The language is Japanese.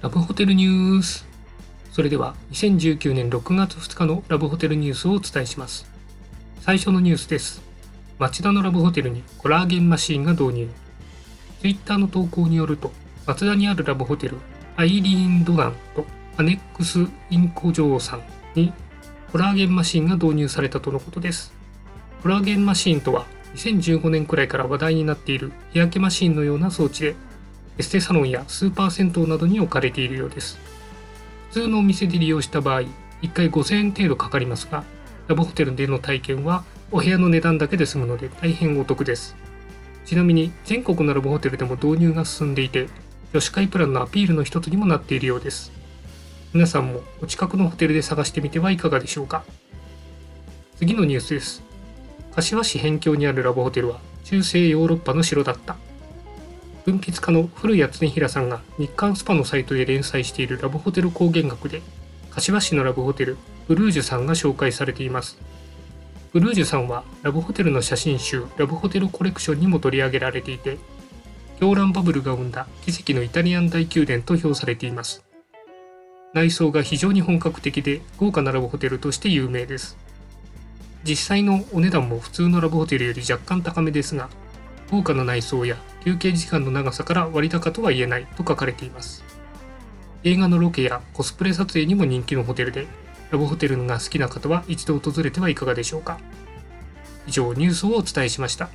ラブホテルニュース。それでは2019年6月2日のラブホテルニュースをお伝えします。最初のニュースです。町田のラブホテルにコラーゲンマシーンが導入。Twitter の投稿によると松田にあるラブホテルアイリーン・ドナンとアネックス・インコジョーさんにコラーゲンマシーンが導入されたとのことです。コラーゲンマシーンとは2015年くらいから話題になっている日焼けマシンのような装置でエステサロンやスーパー銭湯などに置かれているようです。普通のお店で利用した場合、1回5000円程度かかりますが、ラブホテルでの体験はお部屋の値段だけで済むので大変お得です。ちなみに全国のラブホテルでも導入が進んでいて、女子会プランのアピールの一つにもなっているようです。皆さんもお近くのホテルで探してみてはいかがでしょうか。次のニュースです。柏市辺境にあるラブホテルは中世ヨーロッパの城だった。文筆家の古谷恒平さんが日刊スパのサイトで連載しているラブホテル高原学で、柏市のラブホテル、ブルージュさんが紹介されています。ブルージュさんはラブホテルの写真集ラブホテルコレクションにも取り上げられていて、狂乱バブルが生んだ奇跡のイタリアン大宮殿と評されています。内装が非常に本格的で豪華なラブホテルとして有名です。実際のお値段も普通のラブホテルより若干高めですが、豪華な内装や休憩時間の長さから割高とは言えないと書かれています。映画のロケやコスプレ撮影にも人気のホテルで、ラブホテルが好きな方は一度訪れてはいかがでしょうか。以上ニュースをお伝えしました。